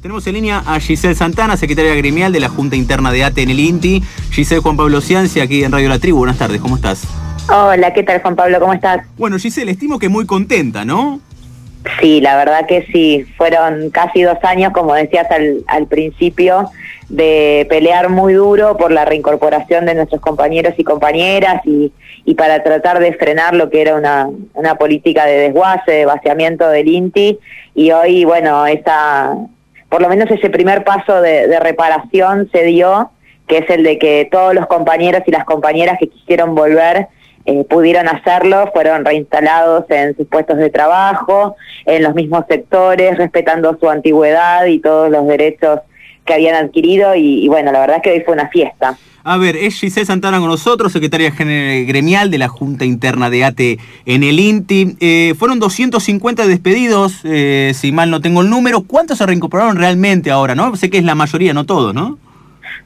Tenemos en línea a Giselle Santana, secretaria gremial de la Junta Interna de ATE en el INTI. Giselle Juan Pablo Ciancia, aquí en Radio La Tribu. Buenas tardes, ¿cómo estás? Hola, ¿qué tal Juan Pablo? ¿Cómo estás? Bueno, Giselle, estimo que muy contenta, ¿no? Sí, la verdad que sí. Fueron casi dos años, como decías al, principio, de pelear muy duro por la reincorporación de nuestros compañeros y compañeras y, para tratar de frenar lo que era una, una política de desguace, de vaciamiento del INTI. Y hoy, bueno, esa, por lo menos ese primer paso de, reparación se dio, que es el de que todos los compañeros y las compañeras que quisieron volver eh, pudieron hacerlo, fueron reinstalados en sus puestos de trabajo, en los mismos sectores, respetando su antigüedad y todos los derechos que habían adquirido y, bueno, la verdad es que hoy fue una fiesta. A ver, es Giselle Santana con nosotros, secretaria gremial de la Junta Interna de ATE en el INTI. Eh, fueron 250 despedidos, eh, si mal no tengo el número. ¿Cuántos se reincorporaron realmente ahora? no Sé que es la mayoría, no todos, ¿no?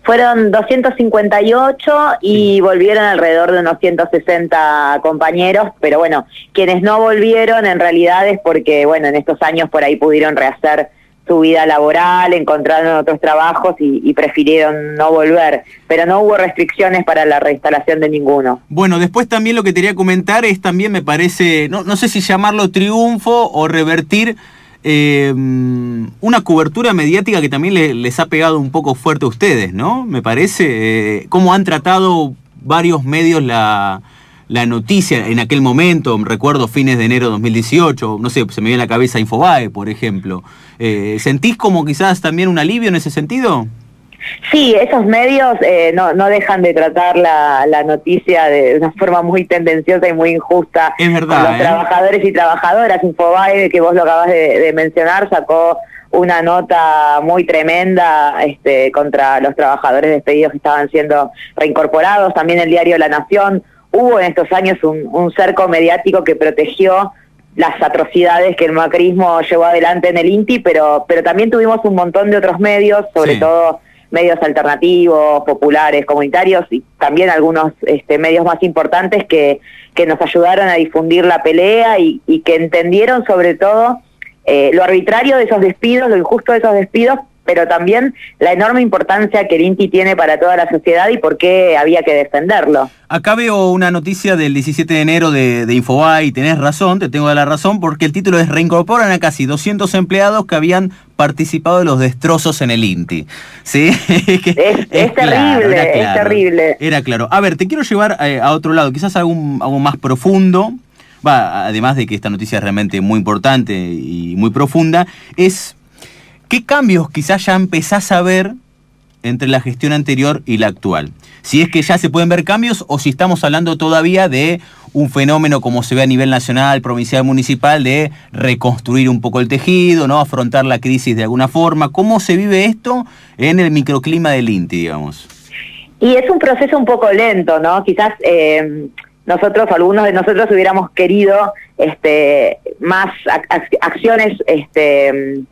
Fueron 258 y volvieron alrededor de unos 160 compañeros, pero bueno, quienes no volvieron en realidad es porque, bueno, en estos años por ahí pudieron rehacer su vida laboral, encontraron otros trabajos y, prefirieron no volver, pero no hubo restricciones para la reinstalación de ninguno. Bueno, después también lo que quería comentar es también me parece, no, no sé si llamarlo triunfo o revertir eh, una cobertura mediática que también les ha pegado un poco fuerte a ustedes, ¿no? Me parece, eh, cómo han tratado varios medios la, la noticia en aquel momento, recuerdo fines de enero de 2018, no sé, se me viene a la cabeza Infobae, por ejemplo. Eh, ¿Sentís como quizás también un alivio en ese sentido? Sí, esos medios eh, no, no dejan de tratar la, la, noticia de una forma muy tendenciosa y muy injusta. Es verdad. los ¿eh? trabajadores y trabajadoras. Infobae, que vos lo acabas de, mencionar, sacó una nota muy tremenda este, contra los trabajadores despedidos que estaban siendo reincorporados. También el diario La Nación hubo en estos años un, cerco mediático que protegió las atrocidades que el macrismo llevó adelante en el INTI, pero, pero también tuvimos un montón de otros medios, sobre todo medios alternativos, populares, comunitarios y también algunos este, medios más importantes que, que nos ayudaron a difundir la pelea y, que entendieron sobre todo eh, lo arbitrario de esos despidos, lo injusto de esos despidos, pero también la enorme importancia que el INTI tiene para toda la sociedad y por qué había que defenderlo. Acá veo una noticia del 17 de enero de, de Infobae y tenés razón, te tengo la razón, porque el título es Reincorporan a casi 200 empleados que habían participado de los destrozos en el INTI. ¿Sí? es, terrible, es terrible. Era claro. A ver, te quiero llevar eh, a otro lado, quizás algo, algo más profundo. Va, además de que esta noticia es realmente muy importante y muy profunda, es ¿Qué cambios quizás ya empezás a ver entre la gestión anterior y la actual? Si es que ya se pueden ver cambios o si estamos hablando todavía de un fenómeno como se ve a nivel nacional, provincial, municipal, de reconstruir un poco el tejido, ¿no? afrontar la crisis de alguna forma. ¿Cómo se vive esto en el microclima del INTI, digamos? Y es un proceso un poco lento, ¿no? Quizás eh, nosotros, algunos de nosotros hubiéramos querido este, más acciones este,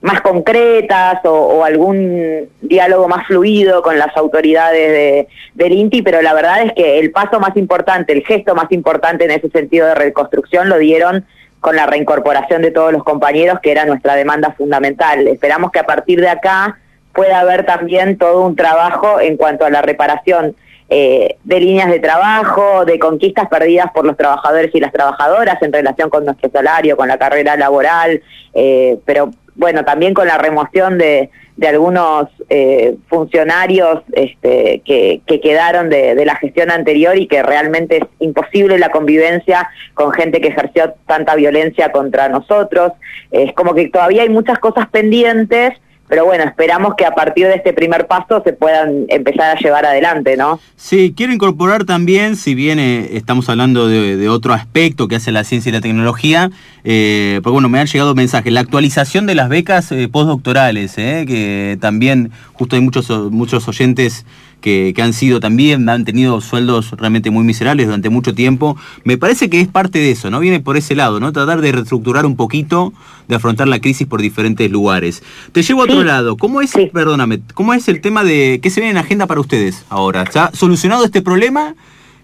más concretas o, algún diálogo más fluido con las autoridades de, del INTI, pero la verdad es que el paso más importante, el gesto más importante en ese sentido de reconstrucción lo dieron con la reincorporación de todos los compañeros, que era nuestra demanda fundamental. Esperamos que a partir de acá pueda haber también todo un trabajo en cuanto a la reparación eh, de líneas de trabajo, de conquistas perdidas por los trabajadores y las trabajadoras en relación con nuestro salario, con la carrera laboral, eh, pero bueno, también con la remoción de, de algunos eh, funcionarios este, que, que, quedaron de, de, la gestión anterior y que realmente es imposible la convivencia con gente que ejerció tanta violencia contra nosotros. Es como que todavía hay muchas cosas pendientes pero bueno, esperamos que a partir de este primer paso se puedan empezar a llevar adelante, ¿no? Sí, quiero incorporar también, si bien eh, estamos hablando de, otro aspecto que hace la ciencia y la tecnología, eh, pues bueno, me han llegado mensajes, la actualización de las becas eh, postdoctorales, eh, que también justo hay muchos, muchos oyentes que, han sido también, han tenido sueldos realmente muy miserables durante mucho tiempo. Me parece que es parte de eso, ¿no? Viene por ese lado, ¿no? Tratar de reestructurar un poquito, de afrontar la crisis por diferentes lugares. Te llevo a otro lado. ¿Cómo es, perdóname, cómo es el tema de qué se viene en agenda para ustedes ahora? ¿Ya solucionado este problema?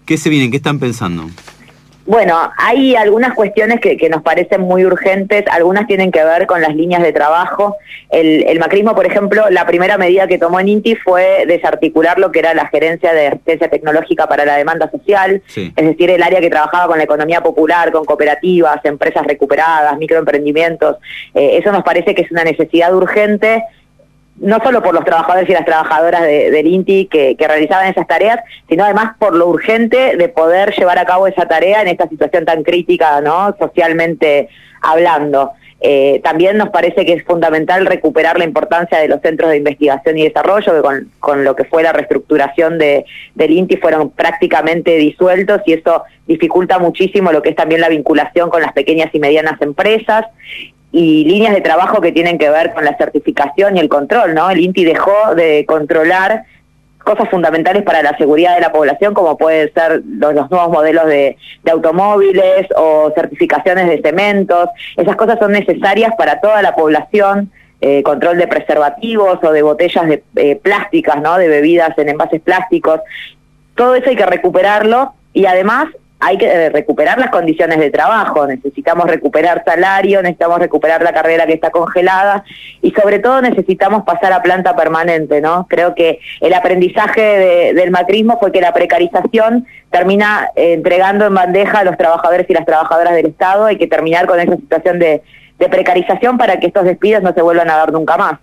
¿Qué se viene? ¿Qué están pensando? Bueno, hay algunas cuestiones que, nos parecen muy urgentes, algunas tienen que ver con las líneas de trabajo. El, macrismo, por ejemplo, la primera medida que tomó en INTI fue desarticular lo que era la gerencia de asistencia tecnológica para la demanda social, es decir, el área que trabajaba con la economía popular, con cooperativas, empresas recuperadas, microemprendimientos. Eh, eso nos parece que es una necesidad urgente no solo por los trabajadores y las trabajadoras del INTI que, realizaban esas tareas, sino además por lo urgente de poder llevar a cabo esa tarea en esta situación tan crítica, ¿no? Socialmente hablando. Eh, también nos parece que es fundamental recuperar la importancia de los centros de investigación y desarrollo, que con, lo que fue la reestructuración de, del INTI fueron prácticamente disueltos y eso dificulta muchísimo lo que es también la vinculación con las pequeñas y medianas empresas y líneas de trabajo que tienen que ver con la certificación y el control, ¿no? El INTI dejó de controlar cosas fundamentales para la seguridad de la población, como pueden ser los, nuevos modelos de, automóviles o certificaciones de cementos. Esas cosas son necesarias para toda la población. Eh, control de preservativos o de botellas de eh, plásticas, ¿no? De bebidas en envases plásticos. Todo eso hay que recuperarlo y además hay que eh, recuperar las condiciones de trabajo, necesitamos recuperar salario, necesitamos recuperar la carrera que está congelada y sobre todo necesitamos pasar a planta permanente, ¿no? Creo que el aprendizaje del macrismo fue que la precarización termina eh, entregando en bandeja a los trabajadores y las trabajadoras del Estado, hay que terminar con esa situación de, de precarización para que estos despidos no se vuelvan a dar nunca más.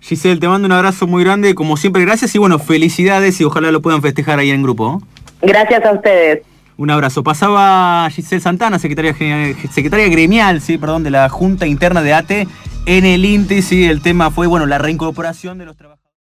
Giselle, te mando un abrazo muy grande, como siempre, gracias y bueno, felicidades y ojalá lo puedan festejar ahí en grupo. Gracias a ustedes. Un abrazo. Pasaba Giselle Santana, secretaria, secretaria gremial, sí, perdón, de la Junta Interna de ATE en el INTI, sí, el tema fue, bueno, la reincorporación de los trabajadores.